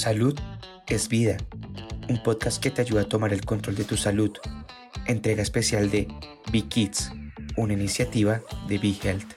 Salud es vida, un podcast que te ayuda a tomar el control de tu salud. Entrega especial de Be Kids, una iniciativa de Be Health.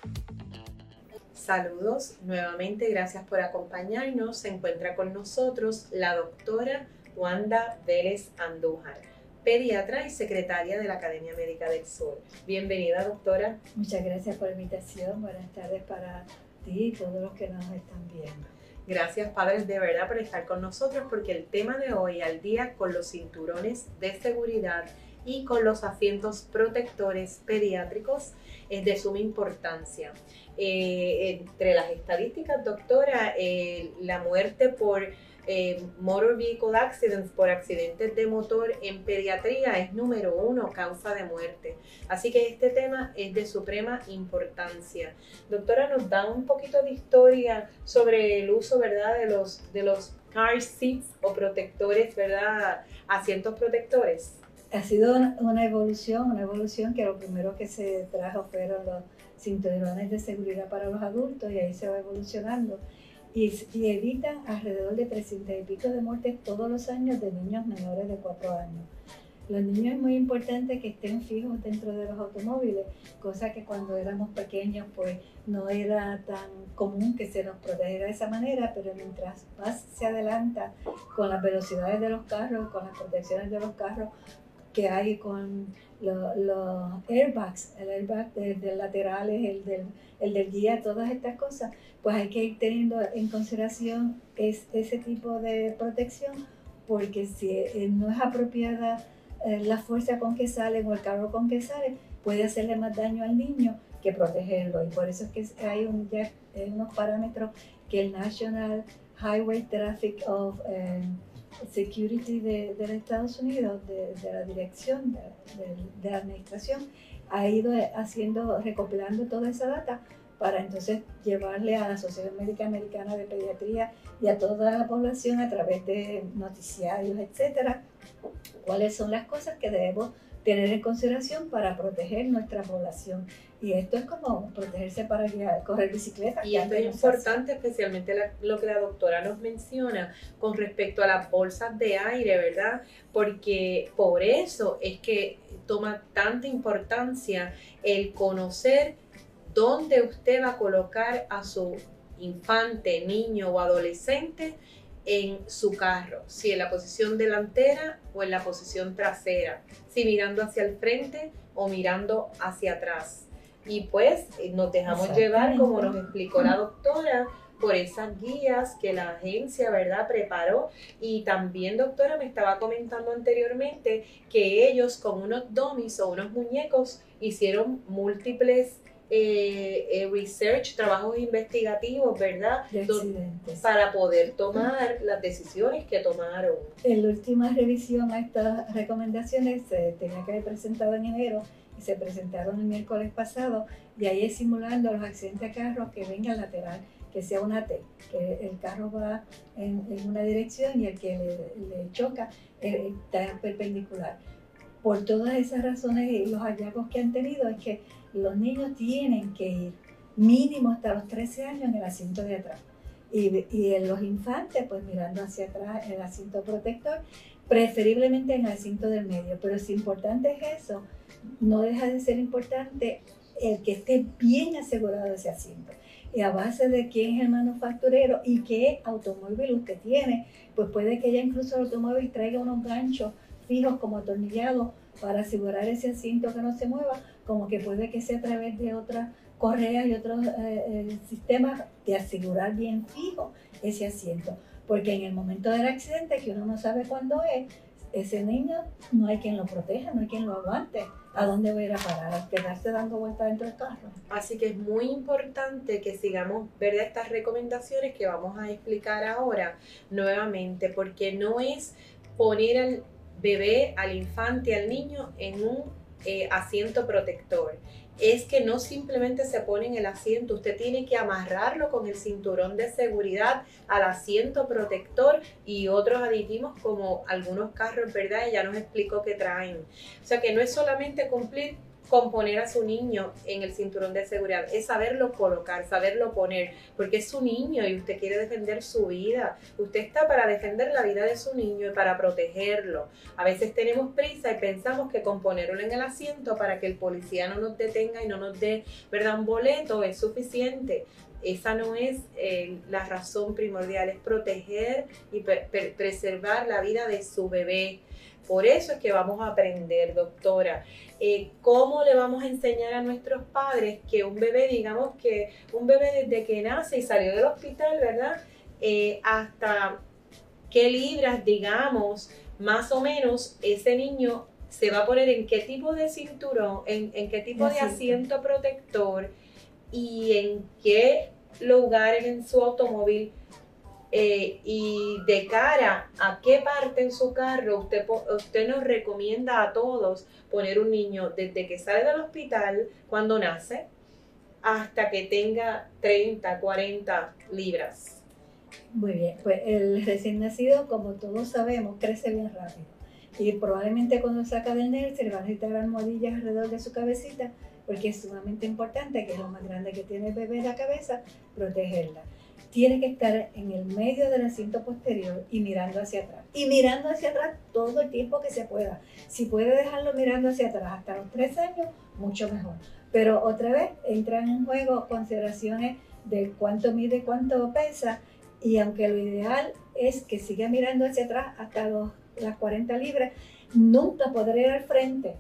Saludos, nuevamente gracias por acompañarnos. Se encuentra con nosotros la doctora Wanda Vélez Andújar, pediatra y secretaria de la Academia Médica del Sur. Bienvenida, doctora. Muchas gracias por la invitación. Buenas tardes para ti y todos los que nos están viendo. Gracias padres de verdad por estar con nosotros porque el tema de hoy al día con los cinturones de seguridad y con los asientos protectores pediátricos es de suma importancia. Eh, entre las estadísticas, doctora, eh, la muerte por eh, motor vehicle accidents por accidentes de motor en pediatría es número uno causa de muerte. Así que este tema es de suprema importancia. Doctora, nos da un poquito de historia sobre el uso, ¿verdad?, de los, de los car seats o protectores, ¿verdad?, asientos protectores. Ha sido una evolución, una evolución que lo primero que se trajo fueron los cinturones de seguridad para los adultos y ahí se va evolucionando y, evitan alrededor de 300 y pico de muertes todos los años de niños menores de 4 años. Los niños es muy importante que estén fijos dentro de los automóviles, cosa que cuando éramos pequeños pues no era tan común que se nos protegiera de esa manera, pero mientras más se adelanta con las velocidades de los carros, con las protecciones de los carros que hay con los, airbags, el airbag de, laterales, el del, el del guía, todas estas cosas, pues hay que ir teniendo en consideración es, ese tipo de protección, porque si eh, no es apropiada eh, la fuerza con que sale o el carro con que sale, puede hacerle más daño al niño que protegerlo. Y por eso es que hay unos parámetros que el National Highway Traffic of eh, Security de, los Estados Unidos, de, la dirección de, la administración, ha ido haciendo, recopilando toda esa data para entonces llevarle a la Asociación Médica Americana de Pediatría y a toda la población a través de noticiarios, etcétera, cuáles son las cosas que debemos tener en consideración para proteger nuestra población. Y esto es como protegerse para correr bicicleta. Y esto es importante, especialmente lo que la doctora nos menciona con respecto a las bolsas de aire, ¿verdad? Porque por eso es que toma tanta importancia el conocer dónde usted va a colocar a su infante, niño o adolescente en su carro, si en la posición delantera o en la posición trasera, si mirando hacia el frente o mirando hacia atrás. Y pues eh, nos dejamos llevar, como nos explicó la doctora, por esas guías que la agencia, ¿verdad?, preparó. Y también, doctora, me estaba comentando anteriormente que ellos con unos dummies o unos muñecos hicieron múltiples eh, eh, research, trabajos investigativos, ¿verdad? para poder tomar las decisiones que tomaron. En la última revisión a estas recomendaciones se tenía que haber presentado en enero y se presentaron el miércoles pasado y ahí es simulando los accidentes de carros que vengan lateral que sea una T, que el carro va en, una dirección y el que le, choca eh, está perpendicular. Por todas esas razones y los hallazgos que han tenido es que los niños tienen que ir mínimo hasta los 13 años en el asiento de atrás. Y, en los infantes, pues mirando hacia atrás en el asiento protector, preferiblemente en el asiento del medio. Pero si importante es eso, no deja de ser importante el que esté bien asegurado ese asiento. Y a base de quién es el manufacturero y qué automóvil usted tiene, pues puede que ya incluso el automóvil traiga unos ganchos fijos como atornillados para asegurar ese asiento que no se mueva, como que puede que sea a través de otras correas y otros eh, eh, sistemas de asegurar bien fijo ese asiento. Porque en el momento del accidente, que uno no sabe cuándo es, ese niño no hay quien lo proteja, no hay quien lo aguante. ¿A dónde voy a ir a parar? A quedarse dando vueltas dentro del carro. Así que es muy importante que sigamos ver estas recomendaciones que vamos a explicar ahora nuevamente, porque no es poner al bebé, al infante, al niño en un eh, asiento protector. Es que no simplemente se pone en el asiento, usted tiene que amarrarlo con el cinturón de seguridad al asiento protector y otros aditivos como algunos carros, ¿verdad? Ya nos explicó que traen. O sea que no es solamente cumplir componer a su niño en el cinturón de seguridad, es saberlo colocar, saberlo poner, porque es su niño y usted quiere defender su vida. Usted está para defender la vida de su niño y para protegerlo. A veces tenemos prisa y pensamos que con ponerlo en el asiento para que el policía no nos detenga y no nos dé, ¿verdad?, un boleto es suficiente. Esa no es eh, la razón primordial, es proteger y preservar la vida de su bebé. Por eso es que vamos a aprender, doctora. Eh, ¿Cómo le vamos a enseñar a nuestros padres que un bebé, digamos que un bebé desde que nace y salió del hospital, ¿verdad? Eh, hasta qué libras, digamos, más o menos, ese niño se va a poner en qué tipo de cinturón, en, qué tipo de asiento protector y en qué lugar en su automóvil eh, y de cara a qué parte en su carro usted, usted nos recomienda a todos poner un niño desde que sale del hospital cuando nace hasta que tenga 30, 40 libras. Muy bien, pues el recién nacido, como todos sabemos, crece bien rápido. Y probablemente cuando saca del NER se le van a necesitar almohadillas alrededor de su cabecita, porque es sumamente importante, que es lo más grande que tiene el bebé en la cabeza, protegerla tiene que estar en el medio del asiento posterior y mirando hacia atrás. Y mirando hacia atrás todo el tiempo que se pueda. Si puede dejarlo mirando hacia atrás hasta los tres años, mucho mejor. Pero otra vez entran en juego consideraciones de cuánto mide, cuánto pesa. Y aunque lo ideal es que siga mirando hacia atrás hasta los, las 40 libras, nunca podrá ir al frente.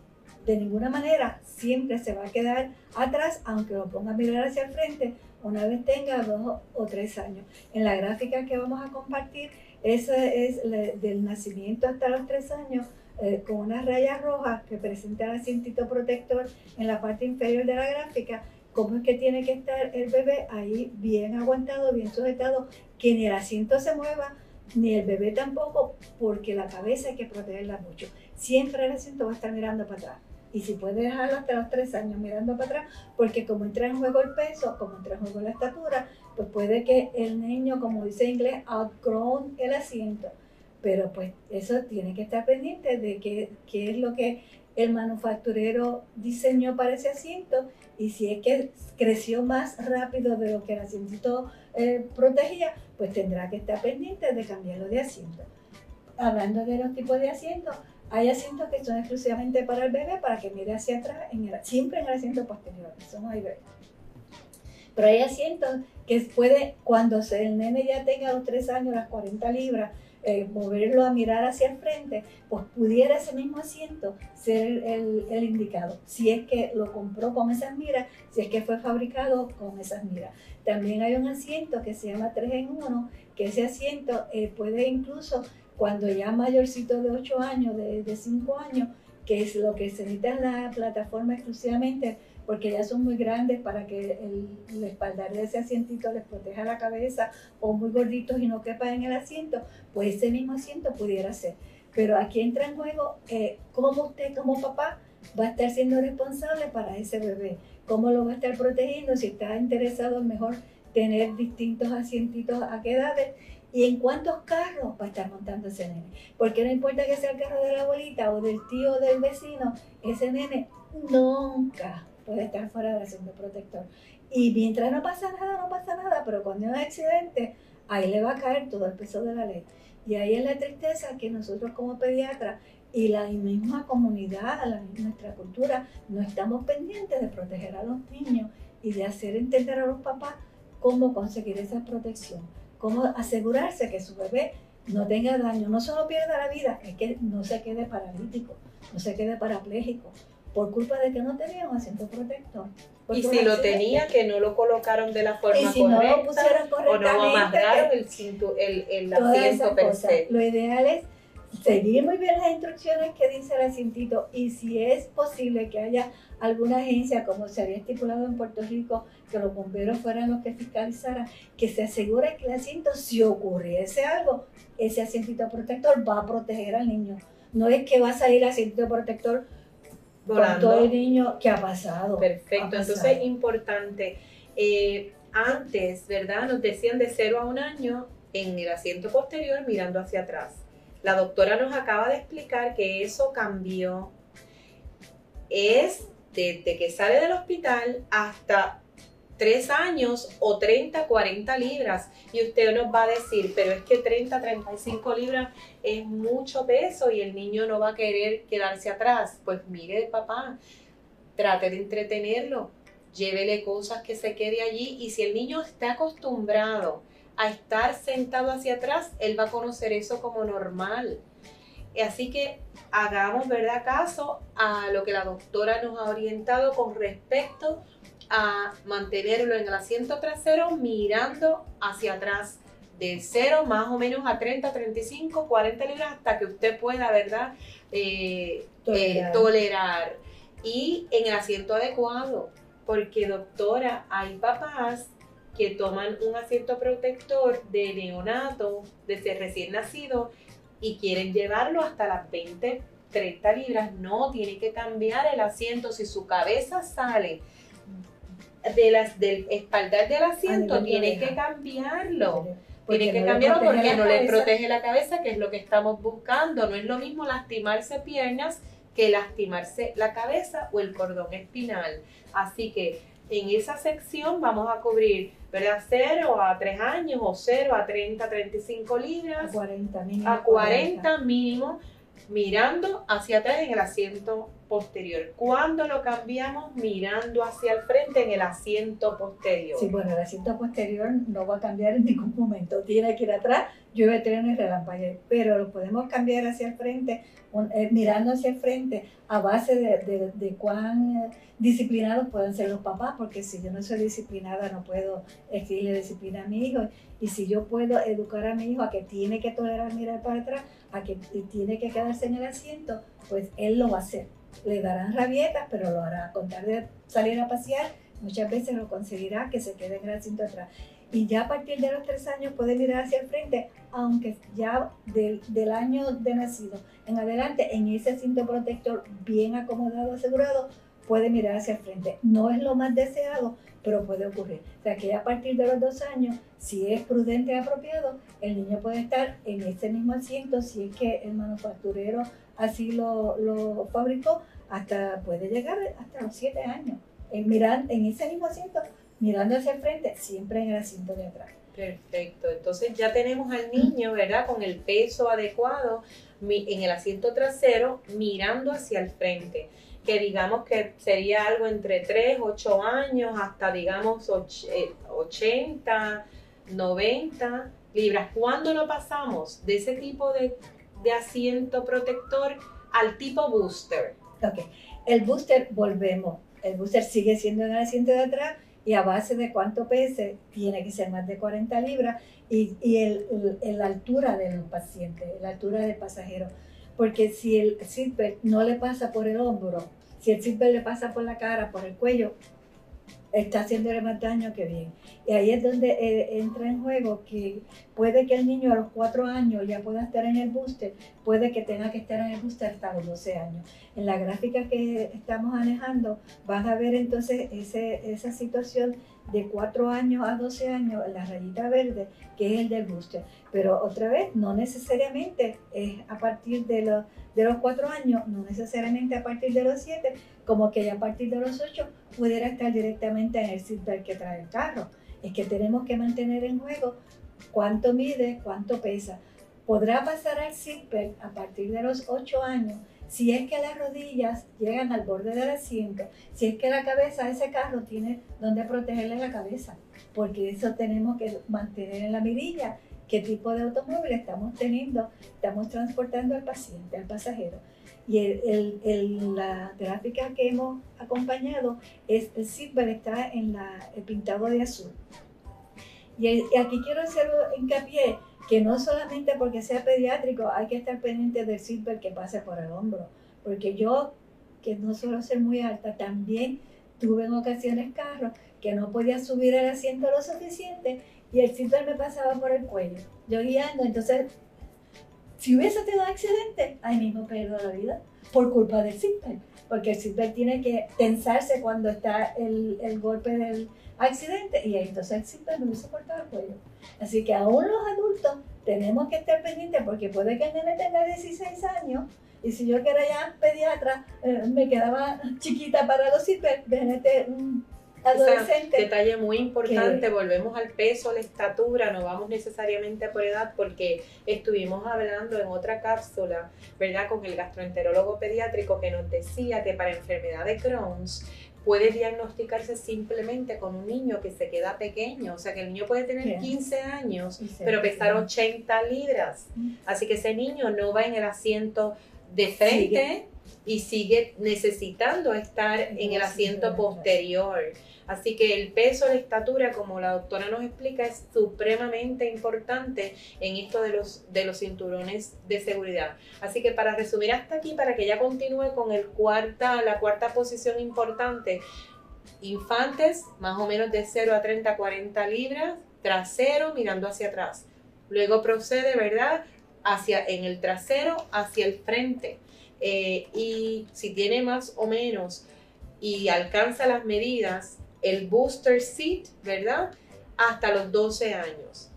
De ninguna manera, siempre se va a quedar atrás, aunque lo ponga a mirar hacia el frente, una vez tenga dos o tres años. En la gráfica que vamos a compartir, esa es del nacimiento hasta los tres años, eh, con una raya roja que presenta el asientito protector en la parte inferior de la gráfica, cómo es que tiene que estar el bebé ahí bien aguantado, bien sujetado, que ni el asiento se mueva, ni el bebé tampoco, porque la cabeza hay que protegerla mucho. Siempre el asiento va a estar mirando para atrás y si puede dejarlo hasta los tres años mirando para atrás, porque como entra en juego el peso, como entra en juego la estatura, pues puede que el niño, como dice en inglés, outgrown el asiento. Pero pues eso tiene que estar pendiente de qué, qué es lo que el manufacturero diseñó para ese asiento y si es que creció más rápido de lo que el asiento eh, protegía, pues tendrá que estar pendiente de cambiarlo de asiento. Hablando de los tipos de asientos, hay asientos que son exclusivamente para el bebé, para que mire hacia atrás, siempre en el asiento posterior, eso no hay bebé. Pero hay asientos que puede, cuando el nene ya tenga los 3 años, las 40 libras, eh, moverlo a mirar hacia el frente, pues pudiera ese mismo asiento ser el, indicado. Si es que lo compró con esas miras, si es que fue fabricado con esas miras. También hay un asiento que se llama 3 en 1, que ese asiento eh, puede incluso cuando ya mayorcito de 8 años, de, de 5 años, que es lo que se necesita en la plataforma exclusivamente, porque ya son muy grandes para que el, espaldar de ese asientito les proteja la cabeza, o muy gorditos y no quepan en el asiento, pues ese mismo asiento pudiera ser. Pero aquí entra en juego eh, cómo usted como papá va a estar siendo responsable para ese bebé, cómo lo va a estar protegiendo, si está interesado mejor tener distintos asientitos a qué edades y en cuántos carros va a estar montando ese nene. Porque no importa que sea el carro de la abuelita o del tío o del vecino, ese nene nunca puede estar fuera del asiento protector. Y mientras no pasa nada, no pasa nada, pero cuando hay un accidente, ahí le va a caer todo el peso de la ley. Y ahí es la tristeza que nosotros como pediatras y la misma comunidad, la, nuestra cultura, no estamos pendientes de proteger a los niños y de hacer entender a los papás cómo conseguir esa protección cómo asegurarse que su bebé no tenga daño, no solo pierda la vida, es que no se quede paralítico, no se quede parapléjico, por culpa de que no tenía un asiento protector. y si lo tenía, que no lo colocaron de la forma y si correcta, no lo pusieron o no amarraron el, el, el asiento per se. Lo ideal es seguir muy bien las instrucciones que dice el asientito y si es posible que haya alguna agencia, como se había estipulado en Puerto Rico, que los bomberos fueran los que fiscalizaran, que se asegure que el asiento, si ocurriese algo, ese asientito protector va a proteger al niño. No es que va a salir el asientito protector Volando. con todo el niño que ha pasado. Perfecto, entonces es importante. Eh, antes, ¿verdad? Nos decían de 0 a un año en el asiento posterior mirando hacia atrás. La doctora nos acaba de explicar que eso cambió. Es desde que sale del hospital hasta 3 años o 30, 40 libras. Y usted nos va a decir, pero es que 30, 35 libras es mucho peso y el niño no va a querer quedarse atrás. Pues mire, papá, trate de entretenerlo, llévele cosas que se quede allí y si el niño está acostumbrado a estar sentado hacia atrás, él va a conocer eso como normal. Así que hagamos, ¿verdad?, caso a lo que la doctora nos ha orientado con respecto a mantenerlo en el asiento trasero mirando hacia atrás de 0 más o menos a 30, 35, 40 libras hasta que usted pueda, ¿verdad? Eh, eh, tolerar. Y en el asiento adecuado, porque doctora, hay papás que toman un asiento protector de neonato, de recién nacido, y quieren llevarlo hasta las 20, 30 libras. No, tiene que cambiar el asiento. Si su cabeza sale de las, del espaldar del asiento, tiene que cambiarlo. Tiene que cambiarlo porque no le protege la cabeza, que es lo que estamos buscando. No es lo mismo lastimarse piernas que lastimarse la cabeza o el cordón espinal. Así que en esa sección vamos a cubrir, ¿verdad? 0 a 3 años o 0 a 30, 35 libras. A 40 mínimo. A 40 mínimo mirando hacia atrás en el asiento posterior. Cuando lo cambiamos mirando hacia el frente en el asiento posterior. Sí, bueno, el asiento posterior no va a cambiar en ningún momento. Tiene que ir atrás, llueve, tren y relámpago. Pero lo podemos cambiar hacia el frente, eh, mirando hacia el frente, a base de, cuán eh, disciplinados pueden ser los papás, porque si yo no soy disciplinada no puedo exigirle disciplina a mi hijo. Y si yo puedo educar a mi hijo a que tiene que tolerar mirar para atrás, a que tiene que quedarse en el asiento, pues él lo va a hacer. Le darán rabietas, pero lo hará. Con tal de salir a pasear, muchas veces lo conseguirá que se quede en el asiento atrás. Y ya a partir de los tres años puede mirar hacia el frente, aunque ya del, del año de nacido en adelante, en ese asiento protector bien acomodado, asegurado, puede mirar hacia el frente. No es lo más deseado, pero puede ocurrir. O sea que a partir de los dos años, si es prudente y apropiado, el niño puede estar en ese mismo asiento, si es que el manufacturero así lo, lo fabricó, hasta puede llegar hasta los siete años, en, en ese mismo asiento, mirando hacia el frente, siempre en el asiento de atrás. Perfecto, entonces ya tenemos al niño, ¿verdad? Con el peso adecuado en el asiento trasero, mirando hacia el frente que digamos que sería algo entre 3, 8 años hasta digamos 80, 90 eh, libras. ¿Cuándo lo pasamos de ese tipo de, de asiento protector al tipo booster? Ok, el booster volvemos. El booster sigue siendo en el asiento de atrás y a base de cuánto pese, tiene que ser más de 40 libras y, y el, la altura del paciente, la altura del pasajero. Porque si el seatbelt no le pasa por el hombro, si el seatbelt le pasa por la cara, por el cuello, está haciéndole más daño que bien. Y ahí es donde eh, entra en juego que puede que el niño a los cuatro años ya pueda estar en el booster, puede que tenga que estar en el booster hasta los 12 años. En la gráfica que estamos manejando van a ver entonces ese, esa situación de 4 años a 12 años, la rayita verde, que es el del booster. Pero otra vez, no necesariamente es a partir de los, de los 4 años, no necesariamente a partir de los 7, como que a partir de los 8 pudiera estar directamente en el seatbelt que trae el carro. Es que tenemos que mantener en juego cuánto mide, cuánto pesa. Podrá pasar al seatbelt a partir de los 8 años si es que las rodillas llegan al borde del asiento, si es que la cabeza de ese carro tiene donde protegerle la cabeza, porque eso tenemos que mantener en la mirilla qué tipo de automóvil estamos teniendo, estamos transportando al paciente, al pasajero. Y el, la gráfica que hemos acompañado es el seatbelt está en la, el pintado de azul. Y, y aquí quiero hacer hincapié que no solamente porque sea pediátrico hay que estar pendiente del zipper que pase por el hombro, porque yo, que no suelo ser muy alta, también tuve en ocasiones carros que no podía subir el asiento lo suficiente y el zipper me pasaba por el cuello, yo guiando, entonces, si hubiese tenido un accidente, ahí mismo perdo la vida por culpa del zipper, porque el zipper tiene que tensarse cuando está el, el golpe del accidente y entonces el zipper me hubiese cortado el cuello. Así que aún los adultos tenemos que estar pendientes porque puede que el nene tenga 16 años, Y si yo quería ya pediatra, eh, me quedaba chiquita para los CIPER, este, un adolescente. detalle muy importante, volvemos al peso, la estatura, no vamos necesariamente por edad, porque estuvimos hablando en otra cápsula, ¿verdad? Con el gastroenterólogo pediátrico que nos decía que para enfermedad de Crohn's, puede diagnosticarse simplemente con un niño que se queda pequeño. O sea, que el niño puede tener 15 años, pero pesar 80 libras. Así que ese niño no va en el asiento de frente y sigue necesitando estar en el asiento posterior. Así que el peso, la estatura, como la doctora nos explica, es supremamente importante en esto de los, de los cinturones de seguridad. Así que para resumir hasta aquí, para que ya continúe con el cuarta, la cuarta posición importante, infantes más o menos de 0 a 30, 40 libras, trasero mirando hacia atrás. Luego procede, ¿verdad? Hacia, en el trasero, hacia el frente. Eh, y si tiene más o menos y alcanza las medidas, el booster seat, ¿verdad? Hasta los 12 años.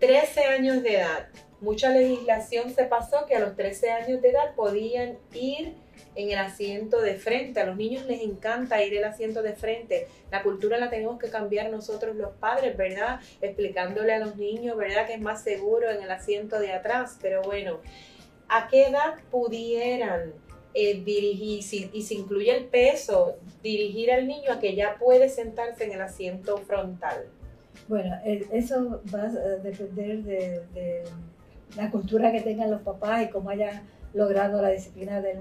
13 años de edad. Mucha legislación se pasó que a los 13 años de edad podían ir en el asiento de frente. A los niños les encanta ir el asiento de frente. La cultura la tenemos que cambiar nosotros los padres, ¿verdad? Explicándole a los niños, ¿verdad? Que es más seguro en el asiento de atrás. Pero bueno, ¿a qué edad pudieran eh, dirigir, y si incluye el peso, dirigir al niño a que ya puede sentarse en el asiento frontal? Bueno, eso va a depender de, la cultura que tengan los papás y cómo hayan logrado la disciplina del,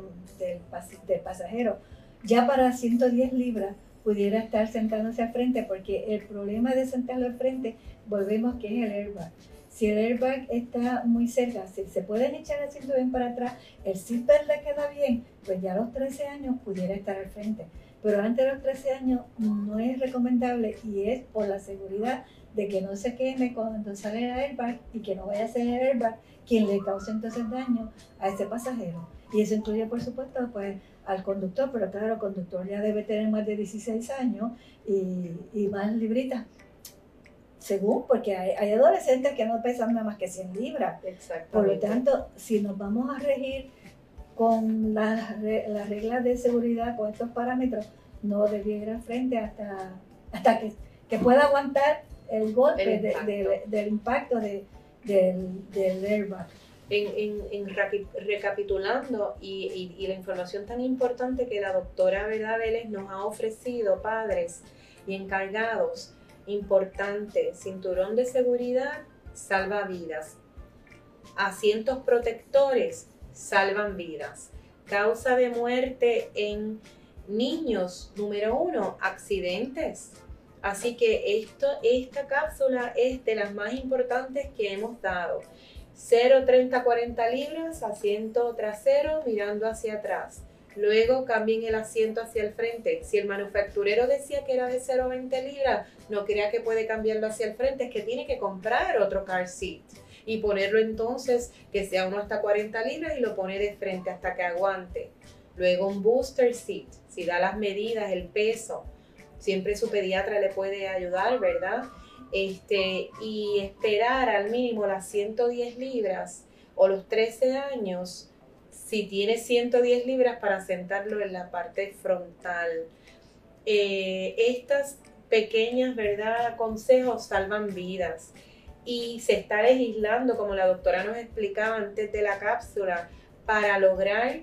pasajero. Ya para 110 libras pudiera estar sentándose al frente porque el problema de sentarlo al frente, volvemos que es el airbag si el airbag está muy cerca, si se pueden echar cinto bien para atrás, el zipper le queda bien, pues ya a los 13 años pudiera estar al frente. Pero antes de los 13 años no es recomendable y es por la seguridad de que no se queme cuando sale el airbag y que no vaya a ser el airbag quien le cause entonces daño a ese pasajero. Y eso incluye, por supuesto, pues al conductor, pero claro, el conductor ya debe tener más de 16 años y, y más libritas según, porque hay, adolescentes que no pesan nada más que 100 libras. Por lo tanto, si nos vamos a regir con las reglas de seguridad, con estos parámetros, no debiera ir frente hasta, hasta que, que pueda aguantar el golpe del impacto de, del, del airbag. En, en, recapitulando y, y, la información tan importante que la doctora Veda Vélez nos ha ofrecido, padres y encargados, Importante, cinturón de seguridad salva vidas. Asientos protectores salvan vidas. Causa de muerte en niños, número uno, accidentes. Así que esto, esta cápsula es de las más importantes que hemos dado. 0, 30, 40 libras, asiento trasero mirando hacia atrás. Luego cambien el asiento hacia el frente. Si el manufacturero decía que era de 0,20 libras, no crea que puede cambiarlo hacia el frente, es que tiene que comprar otro car seat y ponerlo entonces que sea uno hasta 40 libras y lo pone de frente hasta que aguante. Luego un booster seat, si da las medidas, el peso, siempre su pediatra le puede ayudar, ¿verdad? Este, y esperar al mínimo las 110 libras o los 13 años si tiene 110 libras para sentarlo en la parte frontal. Eh, estas pequeñas, ¿verdad? Consejos salvan vidas. Y se está legislando, como la doctora nos explicaba antes de la cápsula, para lograr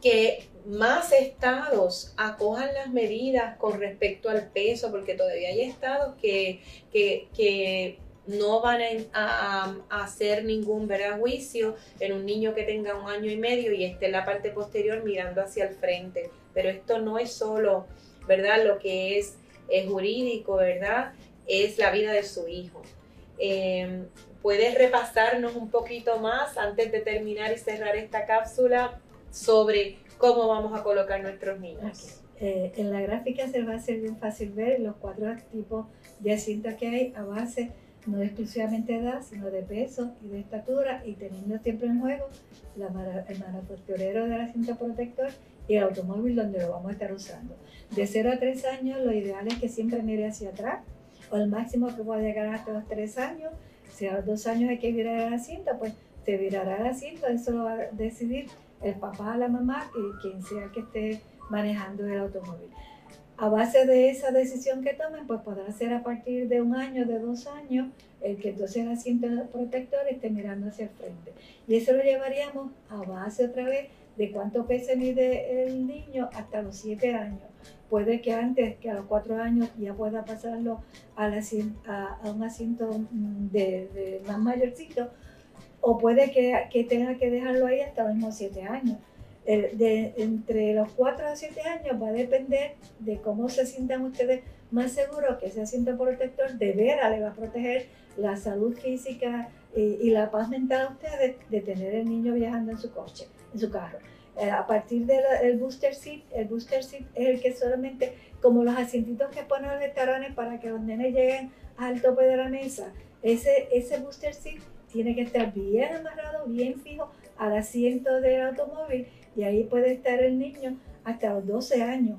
que más estados acojan las medidas con respecto al peso, porque todavía hay estados que, que, no van a, hacer ningún ¿verdad? juicio en un niño que tenga un año y medio y esté en la parte posterior mirando hacia el frente. Pero esto no es solo, ¿verdad? Lo que es, jurídico, ¿verdad? Es la vida de su hijo. Em, ¿Puedes repasarnos un poquito más antes de terminar y cerrar esta cápsula sobre cómo vamos a colocar nuestros niños? Eh, en la gráfica se va a hacer bien fácil ver los cuatro tipos de asientos que hay a base no exclusivamente de edad, sino de peso y de estatura, y teniendo siempre en juego la, el manufacturero del asiento protector y el automóvil donde lo vamos a estar usando. De 0 a 3 años, lo ideal es que siempre mire hacia atrás, o el máximo que pueda llegar hasta los 3 años. Si a los 2 años hay que virar el asiento, pues te virará el asiento, eso lo va a decidir el papá, la mamá y quien sea que esté manejando el automóvil. A base de esa decisión que tomen, pues podrá ser a partir de un año, de dos años, el que entonces el asiento protector esté mirando hacia el frente. Y eso lo llevaríamos a base otra vez de cuánto peso mide el niño hasta los siete años. Puede que antes, que a los cuatro años ya pueda pasarlo a, a, un asiento mm, de, más mayorcito, o puede que, que, tenga que dejarlo ahí hasta los mismos siete años. entre los cuatro a siete años va a depender de cómo se sientan ustedes más seguros que ese asiento protector de veras le va a proteger la salud física y, la paz mental a ustedes de tener el niño viajando en su coche, en su carro. Eh, a partir del booster seat, el booster seat es el que solamente, como los asientitos que ponen los restaurantes para que los nenes lleguen al tope de la mesa, ese, ese booster seat tiene que estar bien amarrado, bien fijo al asiento del automóvil y ahí puede estar el niño hasta los 12 años.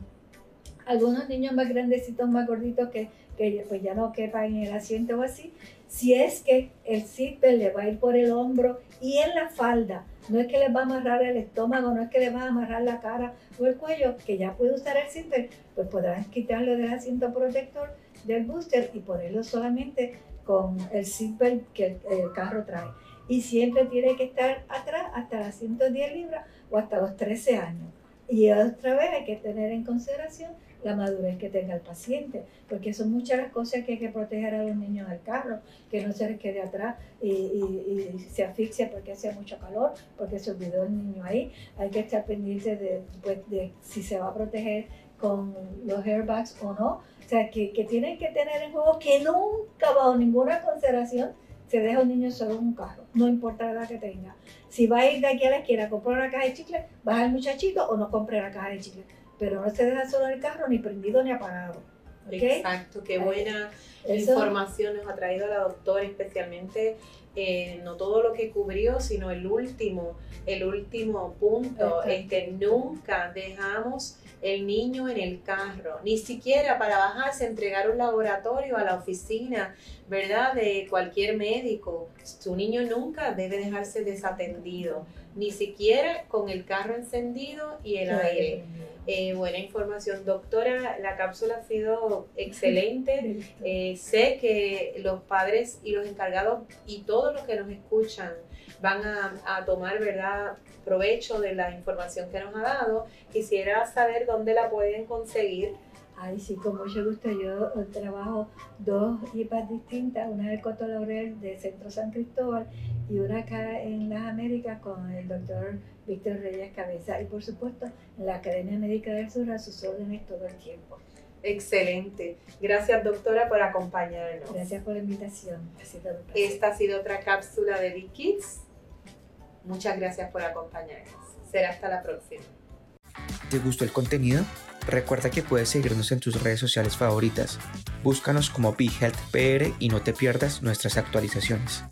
Algunos niños más grandecitos, más gorditos que, que pues ya no quepan en el asiento o así, si es que el zipper le va a ir por el hombro y en la falda, no es que les va a amarrar el estómago, no es que les va a amarrar la cara o el cuello, que ya puede usar el zipper, pues podrán quitarlo del asiento protector del booster y ponerlo solamente con el zipper que el, carro trae. Y siempre tiene que estar atrás hasta las 110 libras o hasta los 13 años. Y otra vez hay que tener en consideración la madurez que tenga el paciente, porque son muchas las cosas que hay que proteger a los niños del carro, que no se les quede atrás y, se asfixia porque hace mucho calor, porque se olvidó el niño ahí. Hay que estar pendiente de, pues, de si se va a proteger con los airbags o no. O sea, que, que tienen que tener en juego que nunca, bajo ninguna consideración, se deja un niño solo en un carro, no importa la edad que tenga. Si va a ir de aquí a la esquina a comprar una caja de chicle, baja el muchachito o no compre la caja de chicle pero no se deja solo el carro ni prendido ni apagado. Exacto, qué buena información nos ha traído la doctora, especialmente eh, no todo lo que cubrió, sino el último, el último punto, es que nunca dejamos el niño en el carro, ni siquiera para bajarse, entregar un laboratorio a la oficina, ¿verdad? De cualquier médico. Su niño nunca debe dejarse desatendido, ni siquiera con el carro encendido y el aire. Eh, buena información. Doctora, la cápsula ha sido excelente. Eh, sé que los padres y los encargados y todos los que nos escuchan van a, tomar verdad provecho de la información que nos ha dado. Quisiera saber dónde la pueden conseguir. Ay, sí, con mucho gusto. Yo trabajo dos IPAs distintas, una del Coto Laurel de Centro San Cristóbal y una acá en las Américas con el doctor Víctor Reyes Cabeza y por supuesto en la Academia Médica del Sur a sus órdenes todo el tiempo. Excelente. Gracias, doctora, por acompañarnos. Gracias por la invitación. Esta ha sido otra cápsula de Big Kids. Muchas gracias por acompañarnos. Será hasta la próxima. ¿Te gustó el contenido? Recuerda que puedes seguirnos en tus redes sociales favoritas. Búscanos como Big Health PR y no te pierdas nuestras actualizaciones.